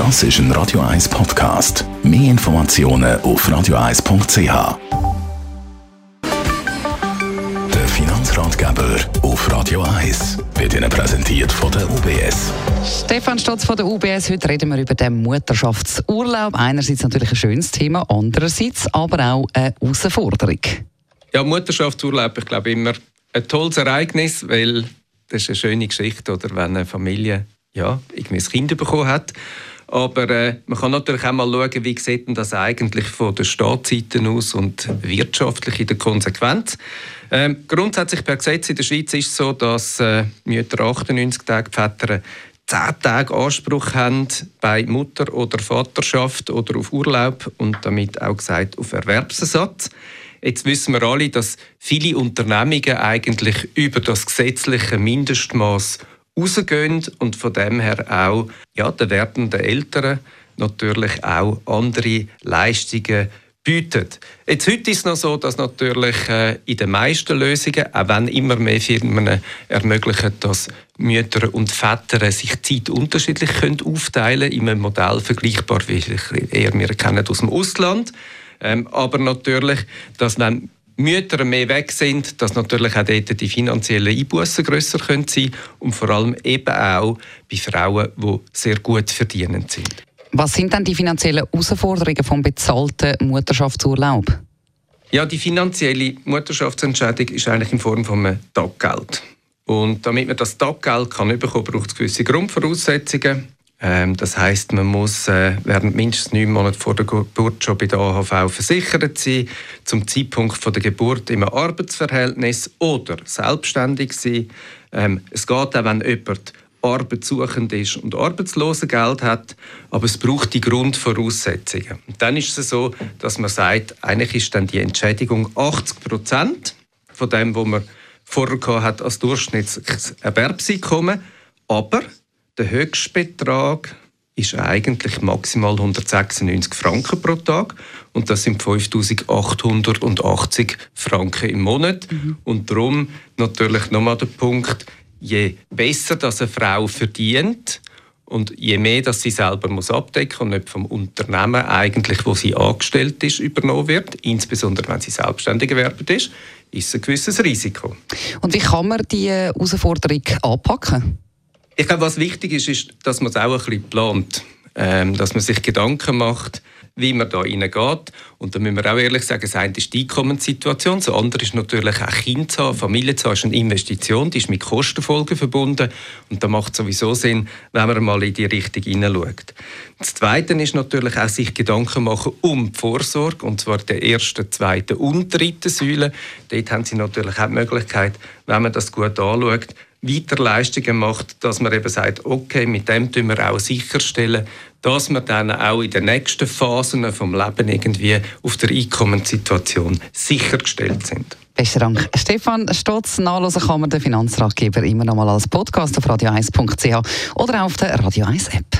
Das ist ein Radio 1 Podcast. Mehr Informationen auf radio1.ch. Der Finanzratgeber auf Radio 1 wird Ihnen präsentiert von der UBS. Stefan Stotz von der UBS. Heute reden wir über den Mutterschaftsurlaub. Einerseits natürlich ein schönes Thema, andererseits aber auch eine Herausforderung. Ja, Mutterschaftsurlaub, ich glaube immer ein tolles Ereignis, weil das ist eine schöne Geschichte, oder wenn eine Familie ja, irgendwie ein Kind bekommen hat. Aber äh, man kann natürlich auch mal schauen, wie sieht denn das eigentlich von der Staatsseite aus und wirtschaftlich in der Konsequenz. Ähm, grundsätzlich per Gesetz in der Schweiz ist es so, dass äh, Mütter 98 Tage, Väter 10 Tage Anspruch haben bei Mutter- oder Vaterschaft oder auf Urlaub und damit auch gesagt auf Erwerbsersatz. Jetzt wissen wir alle, dass viele Unternehmungen eigentlich über das gesetzliche Mindestmaß rausgehen und von dem her auch ja, den werdenden Eltern natürlich auch andere Leistungen bieten. Jetzt heute ist es noch so, dass natürlich äh, in den meisten Lösungen, auch wenn immer mehr Firmen ermöglichen, dass Mütter und Väter sich Zeit unterschiedlich können aufteilen können, in einem Modell vergleichbar, wie eher wir kennen aus dem Ausland. Ähm, aber natürlich, dass wenn Mütter mehr weg sind, dass natürlich auch dort die finanziellen Einbußen grösser können sein und vor allem eben auch bei Frauen, die sehr gut verdienend sind. Was sind denn die finanziellen Herausforderungen vom bezahlten Mutterschaftsurlaub? Ja, die finanzielle Mutterschaftsentscheidung ist eigentlich in Form von einem Taggeld. Und damit man das Taggeld kann bekommen, braucht es gewisse Grundvoraussetzungen. Ähm, das heißt, man muss äh, während mindestens neun Monaten vor der Geburt schon bei der AHV versichert sein, zum Zeitpunkt von der Geburt im Arbeitsverhältnis oder selbstständig sein. Ähm, es geht auch, wenn jemand arbeitssuchend ist und Arbeitslosengeld hat, aber es braucht die Grundvoraussetzungen. Und dann ist es so, dass man sagt, eigentlich ist dann die Entschädigung 80 Prozent von dem, was man vorher hat als durchschnittliches Erwerbseinkommen, aber der Höchstbetrag ist eigentlich maximal 196 Franken pro Tag und das sind 5880 Franken im Monat. Mhm. Und darum natürlich nochmal der Punkt, je besser das eine Frau verdient und je mehr dass sie selber muss abdecken und nicht vom Unternehmen eigentlich, wo sie angestellt ist, übernommen wird, insbesondere wenn sie selbstständig gewerbet ist, ist ein gewisses Risiko. Und wie kann man diese Herausforderung anpacken? Ich glaube, was wichtig ist, ist, dass man es auch ein bisschen plant. Ähm, dass man sich Gedanken macht, wie man da reingeht. Und da müssen wir auch ehrlich sagen, das eine ist die Einkommenssituation, das andere ist natürlich auch Kind zu haben, Familie zu haben, ist eine Investition, die ist mit Kostenfolgen verbunden und da macht es sowieso Sinn, wenn man mal in die Richtung hineinschaut. Das Zweite ist natürlich auch sich Gedanken machen um die Vorsorge, und zwar der ersten, zweiten und dritten Säule. Dort haben Sie natürlich auch die Möglichkeit, wenn man das gut anschaut, weiter Leistungen macht, dass man eben sagt, okay, mit dem tun wir auch sicherstellen, dass wir dann auch in den nächsten Phasen vom Leben irgendwie auf der Einkommenssituation sichergestellt sind. Besten Dank. Stefan Stotz, nachlesen kann man den Finanzratgeber immer noch mal als Podcast auf radio1.ch oder auf der Radio 1 App.